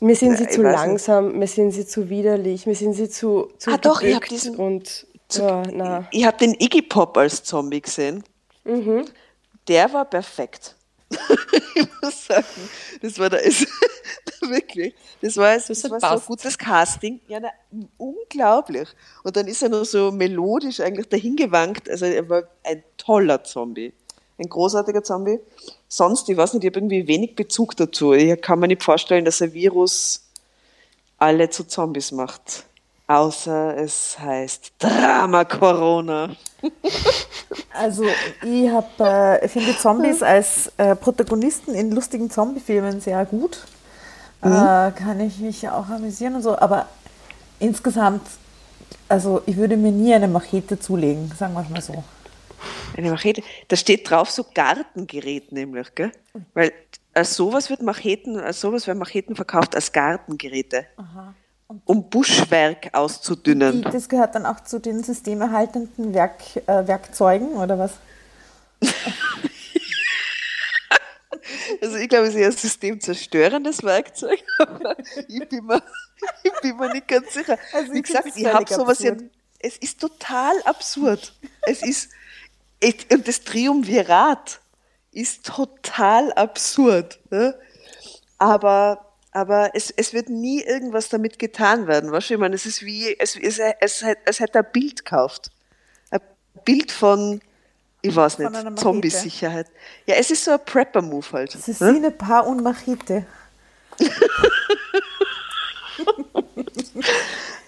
Mir sind sie ja, zu langsam, nicht. mir sind sie zu widerlich, mir sind sie zu, zu Ah doch, ich habe diesen und zu, ja, na. Ich habe den Iggy Pop als Zombie gesehen. Mhm. Der war perfekt. [laughs] ich muss sagen, das war da ist [laughs] wirklich, das war, das, das war so ein gutes Casting, ja, na, unglaublich. Und dann ist er noch so melodisch eigentlich dahingewankt, also er war ein toller Zombie, ein großartiger Zombie. Sonst, ich weiß nicht, ich habe irgendwie wenig Bezug dazu. Ich kann mir nicht vorstellen, dass ein Virus alle zu Zombies macht. Außer es heißt Drama Corona. [laughs] Also ich habe, äh, finde Zombies als äh, Protagonisten in lustigen Zombie-Filmen sehr gut. Mhm. Äh, kann ich mich auch amüsieren und so, aber insgesamt, also ich würde mir nie eine Machete zulegen, sagen wir es mal so. Eine Machete, da steht drauf so Gartengerät nämlich, gell? Weil als sowas wird Macheten, als sowas werden Macheten verkauft als Gartengeräte. Aha um Buschwerk auszudünnen. Die, das gehört dann auch zu den systemerhaltenden Werk, äh, Werkzeugen, oder was? [laughs] also ich glaube, es ist eher ein systemzerstörendes Werkzeug, [laughs] aber ich bin mir, ich bin mir nicht ganz sicher. Also Wie gesagt, ich habe sowas ja, es ist total absurd. Es ist, und das Triumvirat ist total absurd. Ne? Aber aber es, es wird nie irgendwas damit getan werden. Weißt du, ich meine, es ist wie, es, es, es, es hätte ein Bild gekauft. Ein Bild von, ich weiß nicht, Zombie-Sicherheit. Ja, es ist so ein Prepper-Move halt. Es ist hm? Paar und Machete. [laughs]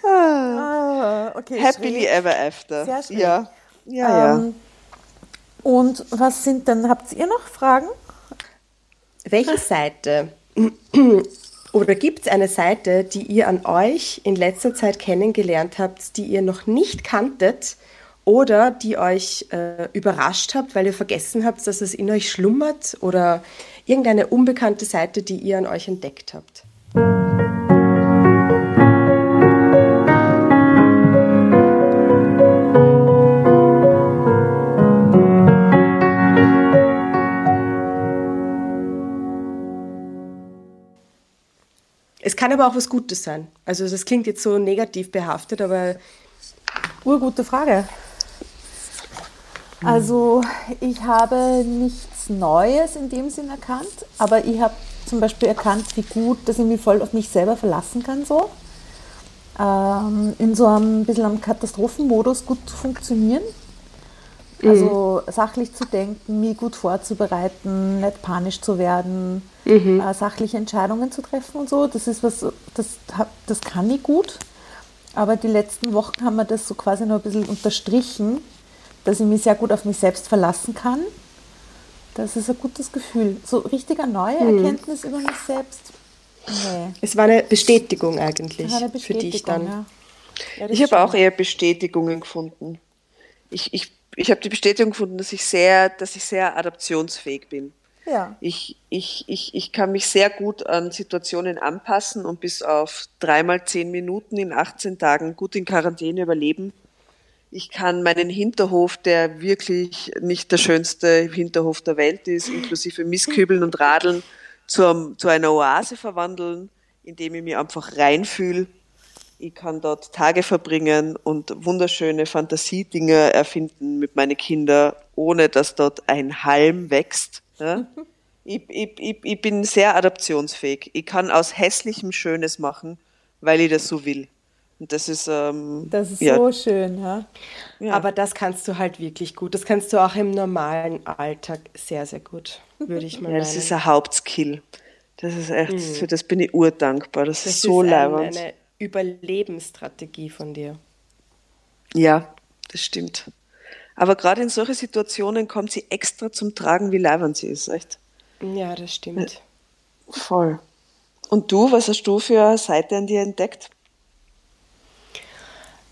ah, okay, Happily schräg. ever after. Sehr schön. Ja, ja, ähm, ja. Und was sind dann, habt ihr noch Fragen? Welche Seite [clears throat] oder gibt es eine Seite, die ihr an euch in letzter Zeit kennengelernt habt, die ihr noch nicht kanntet oder die euch äh, überrascht habt, weil ihr vergessen habt, dass es in euch schlummert oder irgendeine unbekannte Seite, die ihr an euch entdeckt habt? Es kann aber auch was Gutes sein. Also das klingt jetzt so negativ behaftet, aber... Urgute Frage. Also ich habe nichts Neues in dem Sinn erkannt, aber ich habe zum Beispiel erkannt, wie gut, dass ich mich voll auf mich selber verlassen kann so. Ähm, in so einem bisschen am Katastrophenmodus gut zu funktionieren. Also mhm. sachlich zu denken, mich gut vorzubereiten, nicht panisch zu werden, mhm. äh, sachliche Entscheidungen zu treffen und so. Das ist was, das, das kann ich gut. Aber die letzten Wochen haben wir das so quasi noch ein bisschen unterstrichen, dass ich mich sehr gut auf mich selbst verlassen kann. Das ist ein gutes Gefühl. So richtiger neue mhm. Erkenntnis über mich selbst. Nee. Es war eine Bestätigung eigentlich eine Bestätigung, für dich dann. Ja. Ja, ich habe auch eher Bestätigungen gefunden. Ich, ich ich habe die Bestätigung gefunden, dass ich sehr, dass ich sehr adaptionsfähig bin. Ja. Ich, ich, ich, ich kann mich sehr gut an Situationen anpassen und bis auf dreimal zehn Minuten in 18 Tagen gut in Quarantäne überleben. Ich kann meinen Hinterhof, der wirklich nicht der schönste Hinterhof der Welt ist, inklusive Mistkübeln und Radeln, zu, zu einer Oase verwandeln, indem ich mich einfach reinfühle ich kann dort Tage verbringen und wunderschöne Fantasiedinge erfinden mit meinen Kindern, ohne dass dort ein Halm wächst. Ja? [laughs] ich, ich, ich, ich bin sehr adaptionsfähig. Ich kann aus Hässlichem Schönes machen, weil ich das so will. Und das ist, ähm, das ist ja. so schön, ja? ja. Aber das kannst du halt wirklich gut. Das kannst du auch im normalen Alltag sehr, sehr gut, würde ich [laughs] mal ja, meinen. Das ist ein Hauptskill. Das ist echt, mhm. für das bin ich urdankbar. Das, das ist so leibend. Eine Überlebensstrategie von dir. Ja, das stimmt. Aber gerade in solchen Situationen kommt sie extra zum Tragen, wie leibend sie ist, echt? Ja, das stimmt. Voll. Und du, was hast du für eine Seite an dir entdeckt?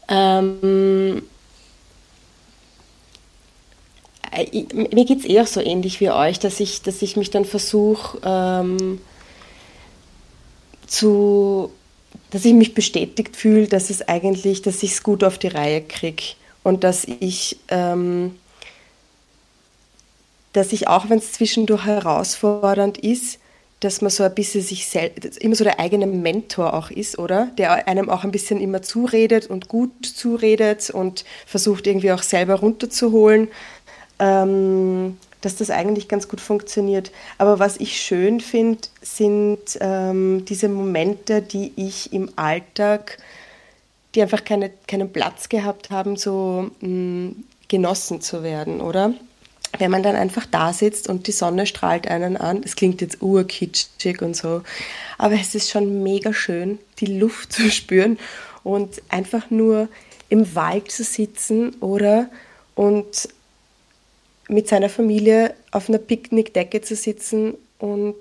Ähm, ich, mir geht es eher so ähnlich wie euch, dass ich, dass ich mich dann versuche ähm, zu, dass ich mich bestätigt fühle, dass es eigentlich, dass ich es gut auf die Reihe kriege und dass ich, ähm, dass ich auch, wenn es zwischendurch herausfordernd ist, dass man so ein bisschen sich selbst, immer so der eigene Mentor auch ist, oder? Der einem auch ein bisschen immer zuredet und gut zuredet und versucht irgendwie auch selber runterzuholen, ähm, dass das eigentlich ganz gut funktioniert. Aber was ich schön finde, sind ähm, diese Momente, die ich im Alltag, die einfach keine, keinen Platz gehabt haben, so mh, mm, genossen zu werden, oder? wenn man dann einfach da sitzt und die Sonne strahlt einen an, es klingt jetzt urkitschig und so, aber es ist schon mega schön, die Luft [laughs] zu spüren und einfach nur im Wald zu sitzen oder und mit seiner Familie auf einer Picknickdecke zu sitzen und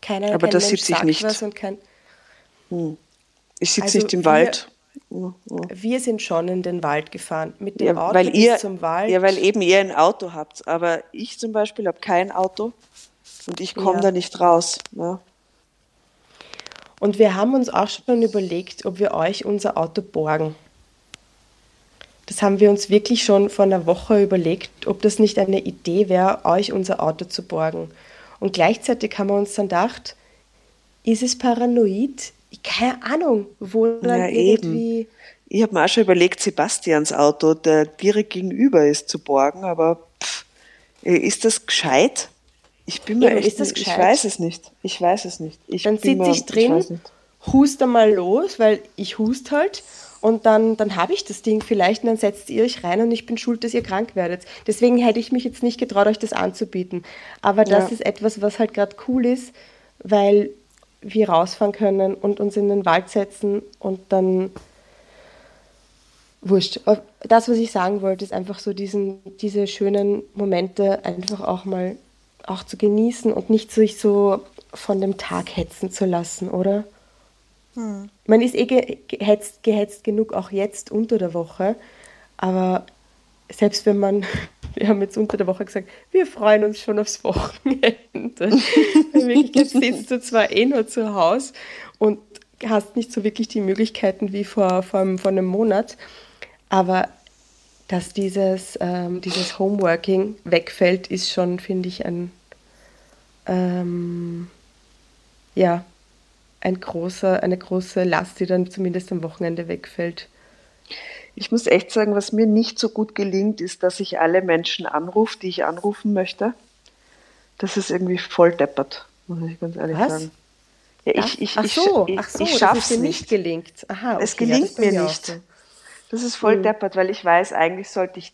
keiner aber kein das Mensch sagt nicht. kein... Hm. Ich sitze also nicht im Wald. Wir sind schon in den Wald gefahren mit dem ja, Auto weil ihr, zum Wald. Ja, weil eben ihr ein Auto habt. Aber ich zum Beispiel habe kein Auto und ich komme ja. da nicht raus. Ja. Und wir haben uns auch schon überlegt, ob wir euch unser Auto borgen. Das haben wir uns wirklich schon vor einer Woche überlegt, ob das nicht eine Idee wäre, euch unser Auto zu borgen. Und gleichzeitig haben wir uns dann gedacht, ist es paranoid? keine Ahnung, wo dann ja, irgendwie. Eben. Ich habe mir auch schon überlegt, Sebastians Auto, der direkt gegenüber ist, zu borgen, aber pff, ist das gescheit? Ich bin mir ja, echt, nicht, ich weiß es nicht. Ich weiß es nicht. Ich dann sitze ich drin, hust einmal los, weil ich hust halt und dann, dann habe ich das Ding vielleicht und dann setzt ihr euch rein und ich bin schuld, dass ihr krank werdet. Deswegen hätte ich mich jetzt nicht getraut, euch das anzubieten. Aber das ja. ist etwas, was halt gerade cool ist, weil wir rausfahren können und uns in den Wald setzen und dann wurscht. Das, was ich sagen wollte, ist einfach so diesen, diese schönen Momente einfach auch mal auch zu genießen und nicht sich so von dem Tag hetzen zu lassen, oder? Hm. Man ist eh gehetzt, gehetzt genug auch jetzt unter der Woche, aber selbst wenn man [laughs] wir haben jetzt unter der Woche gesagt, wir freuen uns schon aufs Wochenende. [laughs] In Wirklichkeit sitzt du zwar eh nur zu Hause und hast nicht so wirklich die Möglichkeiten wie vor, vor, vor einem Monat, aber dass dieses, ähm, dieses Homeworking wegfällt, ist schon, finde ich, ein, ähm, ja, ein großer, eine große Last, die dann zumindest am Wochenende wegfällt. Ich muss echt sagen, was mir nicht so gut gelingt, ist, dass ich alle Menschen anrufe, die ich anrufen möchte. Das ist irgendwie voll deppert, muss ich ganz ehrlich was? sagen. Ja, ich, ich, ach so, ich, ach so, ich dass es dir nicht gelingt. Aha, okay, es gelingt ja, mir nicht. So. Das ist voll hm. deppert, weil ich weiß, eigentlich sollte ich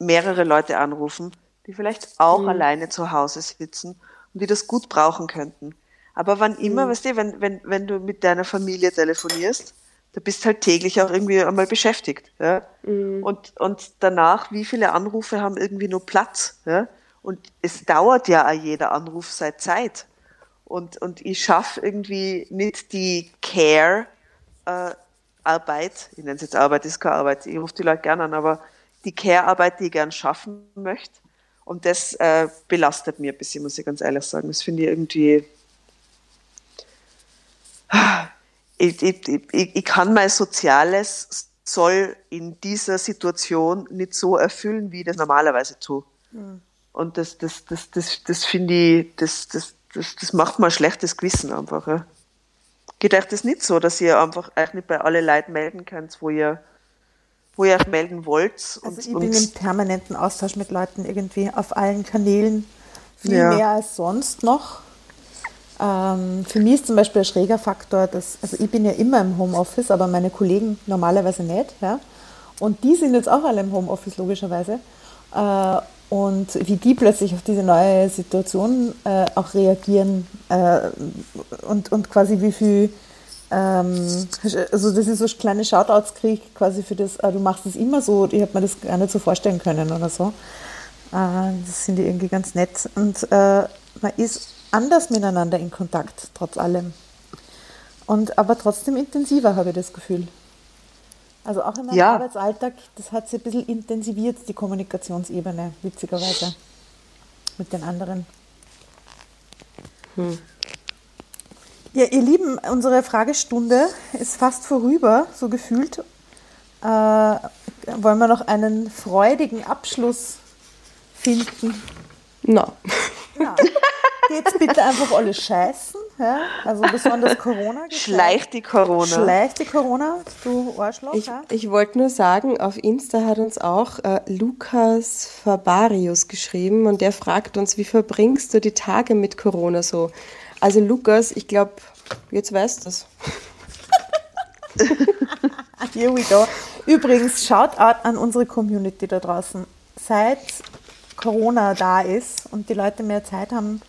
mehrere Leute anrufen, die vielleicht auch hm. alleine zu Hause sitzen und die das gut brauchen könnten. Aber wann immer, hm. weißt du, wenn, wenn, wenn du mit deiner Familie telefonierst, da bist halt täglich auch irgendwie einmal beschäftigt. Ja? Mhm. Und, und danach, wie viele Anrufe haben irgendwie nur Platz? Ja? Und es dauert ja auch jeder Anruf seit Zeit. Und, und ich schaffe irgendwie nicht die Care äh, Arbeit, ich nenne es jetzt Arbeit, ist keine Arbeit, ich rufe die Leute gerne an, aber die Care-Arbeit, die ich gern schaffen möchte. Und das äh, belastet mir ein bisschen, muss ich ganz ehrlich sagen. Das finde ich irgendwie ich, ich, ich, ich kann mein soziales Soll in dieser Situation nicht so erfüllen, wie ich das normalerweise tue. Mhm. Und das, das, das, das, das finde ich, das, das, das, das macht mir ein schlechtes Gewissen einfach. Ja. Geht euch das nicht so, dass ihr einfach euch nicht bei alle Leuten melden könnt, wo ihr, wo ihr euch melden wollt? Also ich bin im permanenten Austausch mit Leuten irgendwie auf allen Kanälen, viel ja. mehr als sonst noch. Ähm, für mich ist zum Beispiel ein schräger Faktor, dass, also ich bin ja immer im Homeoffice, aber meine Kollegen normalerweise nicht. Ja? Und die sind jetzt auch alle im Homeoffice, logischerweise. Äh, und wie die plötzlich auf diese neue Situation äh, auch reagieren äh, und, und quasi wie viel, ähm, also dass ich so kleine Shoutouts kriege quasi für das, äh, du machst es immer so, ich habe mir das gar nicht so vorstellen können oder so. Äh, das finde ich irgendwie ganz nett. Und äh, man ist anders miteinander in Kontakt, trotz allem. Und aber trotzdem intensiver, habe ich das Gefühl. Also auch in meinem Ja. Arbeitsalltag, das hat sich ein bisschen intensiviert, die Kommunikationsebene, witzigerweise, mit den anderen. Ja, ihr Lieben, unsere Fragestunde ist fast vorüber, so gefühlt. Äh, wollen wir noch einen freudigen Abschluss finden? Na, Ja. [laughs] Geht's bitte einfach alle scheißen, ja? also besonders Corona. Schleicht die Corona. Schleicht die Corona, du Arschloch. ich, ja? ich wollte nur sagen, auf Insta hat uns auch äh, Lukas Fabarius geschrieben und der fragt uns, wie verbringst du die Tage mit Corona so? Also Lukas, ich glaube, jetzt weißt du es. [laughs] Here we go. Übrigens, Shoutout an unsere Community da draußen. Seit Corona da ist und die Leute mehr Zeit haben,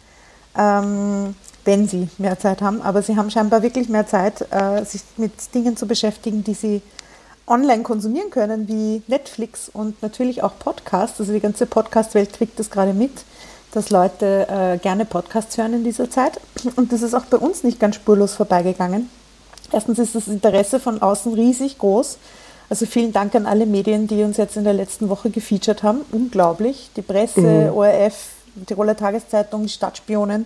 ähm, wenn sie mehr Zeit haben, aber sie haben scheinbar wirklich mehr Zeit, äh, sich mit Dingen zu beschäftigen, die sie online konsumieren können, wie Netflix und natürlich auch Podcasts. Also die ganze Podcast-Welt kriegt das gerade mit, dass Leute äh, gerne Podcasts hören in dieser Zeit. Und das ist auch bei uns nicht ganz spurlos vorbeigegangen. Erstens ist das Interesse von außen riesig groß. Also vielen Dank an alle Medien, die uns jetzt in der letzten Woche gefeatured haben. Unglaublich. Die Presse, ORF, Tiroler Tageszeitung, die Stadtspionen.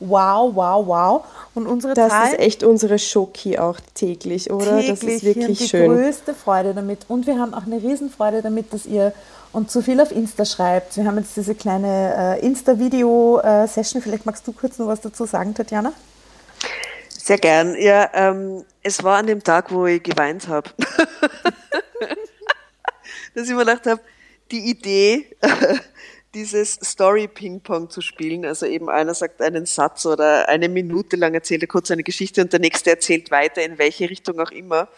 Wow, wow, wow. Und unsere Das Zahlen ist echt unsere Schoki auch täglich, oder? das täglich ist hier wirklich die schön. größte Freude damit. Und wir haben auch eine Riesenfreude damit, dass ihr uns so viel auf Insta schreibt. Wir haben jetzt diese kleine äh, Insta-Video-Session. Vielleicht magst du kurz noch was dazu sagen, Tatjana? Sehr gern. Ja, ähm, es war an dem Tag, wo ich geweint habe. [laughs] Dass ich mir gedacht habe, die Idee, dieses Story-Ping-Pong zu spielen, also eben einer sagt einen Satz oder eine Minute lang erzählt er kurz eine Geschichte und der nächste erzählt weiter, in welche Richtung auch immer.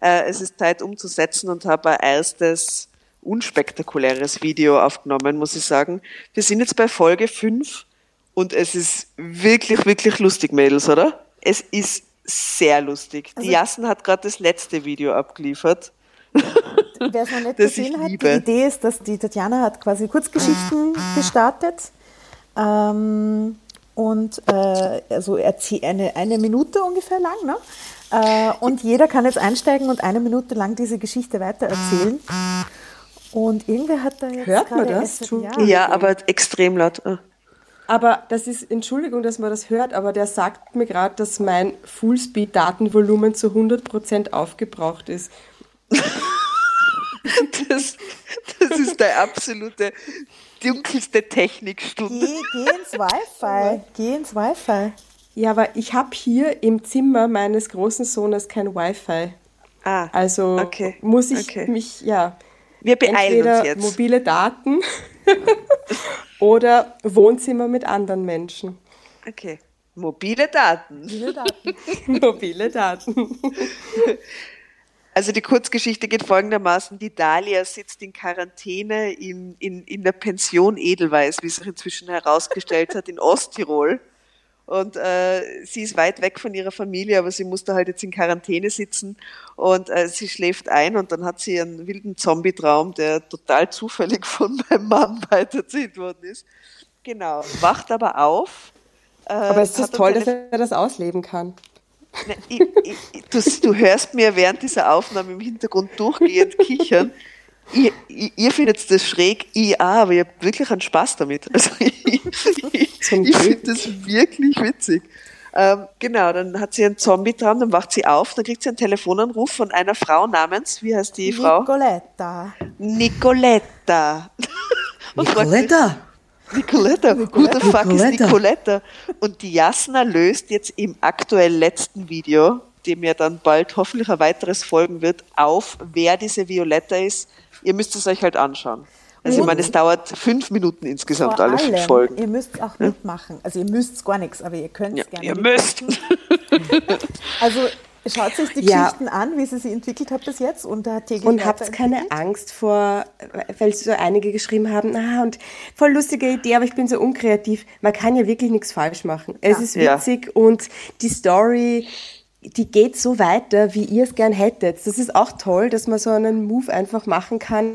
Äh, es ist Zeit umzusetzen und habe ein erstes unspektakuläres Video aufgenommen, muss ich sagen. Wir sind jetzt bei Folge 5 und es ist wirklich, wirklich lustig, Mädels, oder? Es ist sehr lustig. Also die Jassen hat gerade das letzte Video abgeliefert. [laughs] Wer es noch nicht [laughs] gesehen hat, die liebe. Idee ist, dass die Tatjana hat quasi Kurzgeschichten gestartet. Ähm, und äh, also eine, eine Minute ungefähr lang. Ne? Äh, und jeder kann jetzt einsteigen und eine Minute lang diese Geschichte weitererzählen. Und irgendwer hat da jetzt Hört man das? Entschuldigung. Ja, aber extrem laut. Ah. Aber das ist, Entschuldigung, dass man das hört, aber der sagt mir gerade, dass mein Fullspeed-Datenvolumen zu 100% aufgebraucht ist. [laughs] Das, das ist der absolute dunkelste Technikstunde. Geh, geh ins Wi-Fi. Geh ins Wi-Fi. Ja, aber ich habe hier im Zimmer meines großen Sohnes kein Wi-Fi. Ah, Also Okay, muss ich okay. mich, ja, wir beeilen entweder uns jetzt. mobile Daten [laughs] oder Wohnzimmer mit anderen Menschen. Okay. Mobile Daten. Viele Daten. mobile Daten. [laughs] [laughs] Also die Kurzgeschichte geht folgendermaßen. Die Dahlia sitzt in Quarantäne in, in, in der Pension Edelweiß, wie sich inzwischen herausgestellt hat, in Osttirol. Und äh, sie ist weit weg von ihrer Familie, aber sie muss da halt jetzt in Quarantäne sitzen und äh, sie schläft ein und dann hat sie einen wilden Zombie-Traum, der total zufällig von meinem Mann [laughs] weiterzählt worden ist. Genau. Wacht aber auf. Äh, Aber es ist toll, dass er das ausleben kann. Ich, ich, du, du hörst mir während dieser Aufnahme im Hintergrund durchgehend kichern. Ihr, ihr, ihr findet das schräg, ich auch, aber ihr habt wirklich einen Spaß damit. Also [laughs] ich, ich, finde das wirklich witzig. Ähm, genau, dann hat sie einen Zombie-Traum, dann wacht sie auf, dann kriegt sie einen Telefonanruf von einer Frau namens, wie heißt die Frau? Nicoletta. Nicoletta. [laughs] Und Nicoletta! Nicoletta, who the fuck ist Nicoletta. Nicoletta? Und die Jasna löst jetzt im aktuell letzten Video, dem ja dann bald hoffentlich ein weiteres folgen wird, auf, wer diese Violetta ist. Ihr müsst es euch halt anschauen. Also ich meine, es dauert fünf Minuten insgesamt, Vor alle fünf allem, Folgen. Ihr müsst auch mitmachen. Also ihr müsst gar nichts, aber ihr könnt Ja, gerne ihr mitmachen. müsst. [laughs] Also schaut euch die Ja. Geschichten an, wie sie sie entwickelt hat bis jetzt und da täglich Und habt keine. Angst vor, weil so einige geschrieben haben, ah, und voll lustige Idee, aber ich bin so unkreativ. Man kann ja wirklich nichts falsch machen. Es ist Ja. witzig und die Story, die geht so weiter, wie ihr es gern hättet. Das ist auch toll, dass man so einen Move einfach machen kann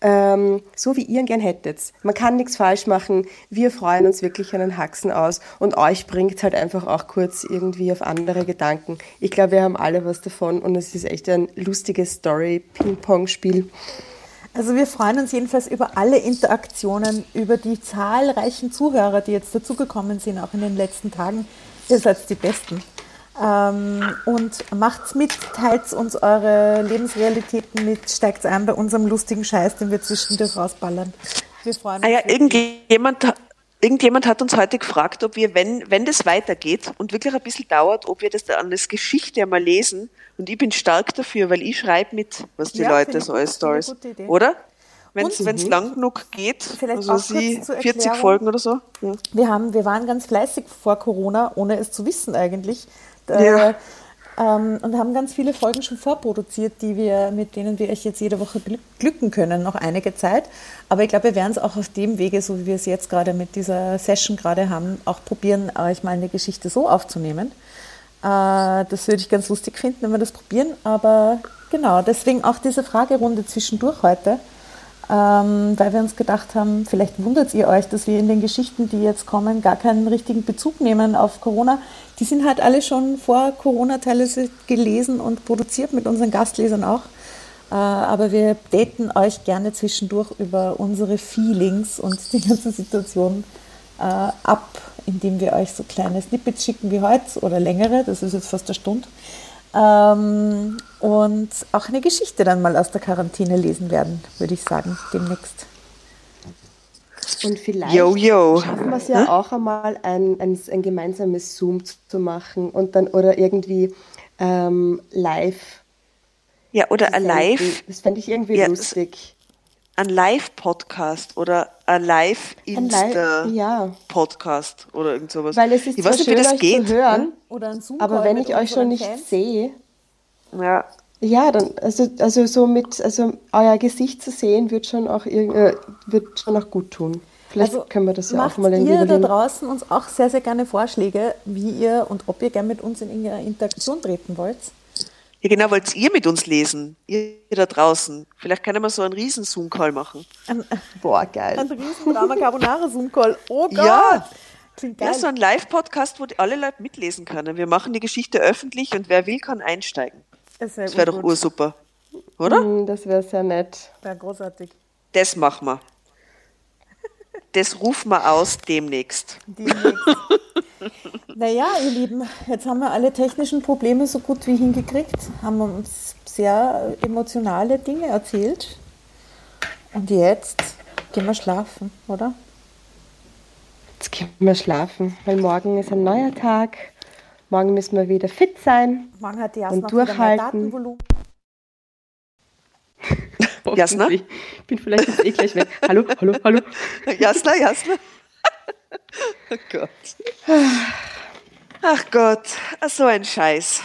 ähm, so wie ihr ihn gern hättet. Man kann nichts falsch machen. Wir freuen uns wirklich einen Haxen aus und euch bringt halt einfach auch kurz irgendwie auf andere Gedanken. Ich glaube, wir haben alle was davon und es ist echt ein lustiges Story-Ping-Pong-Spiel. Also wir freuen uns jedenfalls über alle Interaktionen, über die zahlreichen Zuhörer, die jetzt dazugekommen sind, auch in den letzten Tagen. Ihr seid die Besten. Ähm, und macht's mit, teilt uns eure Lebensrealitäten mit, steigt ein bei unserem lustigen Scheiß, den wir zwischendurch rausballern. Wir freuen uns. Ah ja, irgendjemand, irgendjemand hat uns heute gefragt, ob wir, wenn, wenn das weitergeht und wirklich ein bisschen dauert, ob wir das dann als Geschichte einmal lesen. Und ich bin stark dafür, weil ich schreibe mit, was die ja, Leute so als Stories. Oder? Wenn es mhm. lang genug geht, Vielleicht also sie 40 Folgen oder so. Ja. Wir, haben, wir waren ganz fleißig vor Corona, ohne es zu wissen eigentlich. Ja. Äh, ähm, und haben ganz viele Folgen schon vorproduziert, die wir, mit denen wir euch jetzt jede Woche glücken können, noch einige Zeit. Aber ich glaube, wir werden es auch auf dem Wege, so wie wir es jetzt gerade mit dieser Session gerade haben, auch probieren, euch mal eine Geschichte so aufzunehmen. Äh, das würde ich ganz lustig finden, wenn wir das probieren. Aber genau, deswegen auch diese Fragerunde zwischendurch heute ähm, weil wir uns gedacht haben, vielleicht wundert ihr euch, dass wir in den Geschichten, die jetzt kommen, gar keinen richtigen Bezug nehmen auf Corona. Die sind halt alle schon vor Corona teilweise gelesen und produziert mit unseren Gastlesern auch. Äh, aber wir daten euch gerne zwischendurch über unsere Feelings und die ganze Situation äh, ab, indem wir euch so kleine Snippets schicken wie heute oder längere, das ist jetzt fast eine Stunde. Ähm, und auch eine Geschichte dann mal aus der Quarantäne lesen werden, würde ich sagen, demnächst. Und vielleicht yo, yo. schaffen wir es ja hm? auch einmal, ein, ein, ein, gemeinsames Zoom zu machen und dann oder irgendwie ähm, live. Ja, oder Live. Das fände ich irgendwie ja, lustig. Ein Live-Podcast oder ein Live-Insta-Podcast ja. oder irgend sowas. Weil es ist ich weiß nicht, wie das geht. Zu hören, oder ein Zoom aber wenn ich euch schon nicht sehe, ja. Ja, dann, also, also so mit, also euer Gesicht zu sehen, wird schon auch, äh, wird schon auch gut tun. Vielleicht also können wir das ja auch mal irgendwie ihr da draußen uns auch sehr, sehr gerne Vorschläge, wie ihr und ob ihr gerne mit uns in irgendeine Interaktion treten wollt. Ja, genau, wollt ihr mit uns lesen? Ihr da draußen. Vielleicht können wir so einen riesen Zoom-Call machen. Ein, Boah, geil. Ein riesen Drama Carbonara Zoom-Call. Oh Gott! Ja, ja, so ein Live-Podcast, wo alle Leute mitlesen können. Wir machen die Geschichte öffentlich und wer will, kann einsteigen. Das wäre wär doch ursuper. Oder? Mm, das wäre sehr nett. Wäre großartig. Das machen wir. Das rufen wir aus demnächst. demnächst. [laughs] naja, ihr Lieben, jetzt haben wir alle technischen Probleme so gut wie hingekriegt, haben uns sehr emotionale Dinge erzählt. Und jetzt gehen wir schlafen, oder? Jetzt gehen wir schlafen, weil morgen ist ein neuer Tag. Morgen müssen wir wieder fit sein Morgen hat die und durchhalten. [laughs] Jasna? Ich bin vielleicht jetzt eh gleich weg. Hallo, hallo, hallo. Jasna, Jasna. [laughs] Oh Gott. Ach Gott, so ein Scheiß.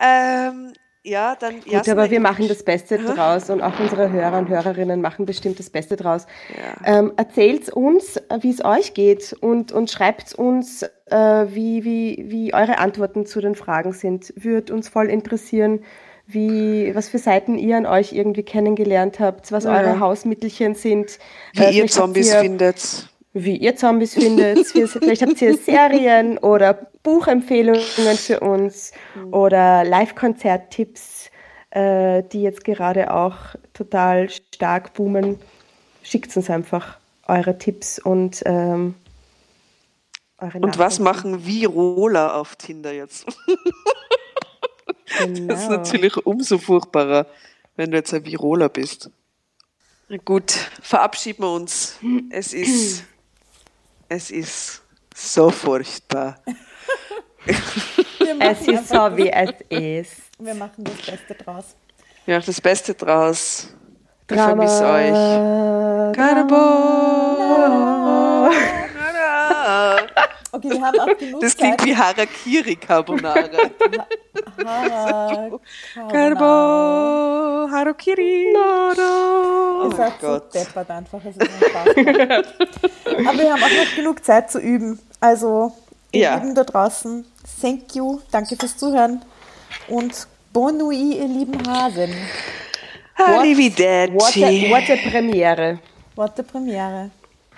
Ähm, ja, dann. Gut, Jasna, aber wir machen das Beste draus und auch unsere Hörer und Hörerinnen machen bestimmt das Beste draus. Ja. Ähm, erzählt uns, wie es euch geht und, und schreibt uns, äh, wie, wie, wie eure Antworten zu den Fragen sind. Würde uns voll interessieren, wie, was für Seiten ihr an euch irgendwie kennengelernt habt, was ja. eure Hausmittelchen sind. Wie äh, ihr Zombies ihr, findet. Wie ihr Zombies findet. [laughs] vielleicht habt ihr Serien oder Buchempfehlungen für uns mhm. oder Live-Konzert-Tipps, äh, die jetzt gerade auch total stark boomen. Schickt uns einfach eure Tipps und ähm, eure Und was machen Viroler auf Tinder jetzt? Genau. [laughs] Das ist genau. natürlich umso furchtbarer, wenn du jetzt ein Viroler bist. Gut, verabschieden wir uns. Es ist, es ist so furchtbar. es ist so, wie es ist. Wir machen das Beste draus. Ja, das Beste draus. Ich vermisse euch. Carbonara. Okay, wir haben auch genug Das klingt Zeit. wie Harakiri Carbonara. [laughs] Harakiri. Carbo, Harakiri. Nara. Ihr seid oh so deppert einfach. Es ist [laughs] Aber wir haben auch noch genug Zeit zu üben. Also ihr ja. Lieben da draußen, thank you, danke fürs Zuhören und bon nuit, ihr lieben Hasen. Arrivederci. What a, what a Premiere. What a Premiere.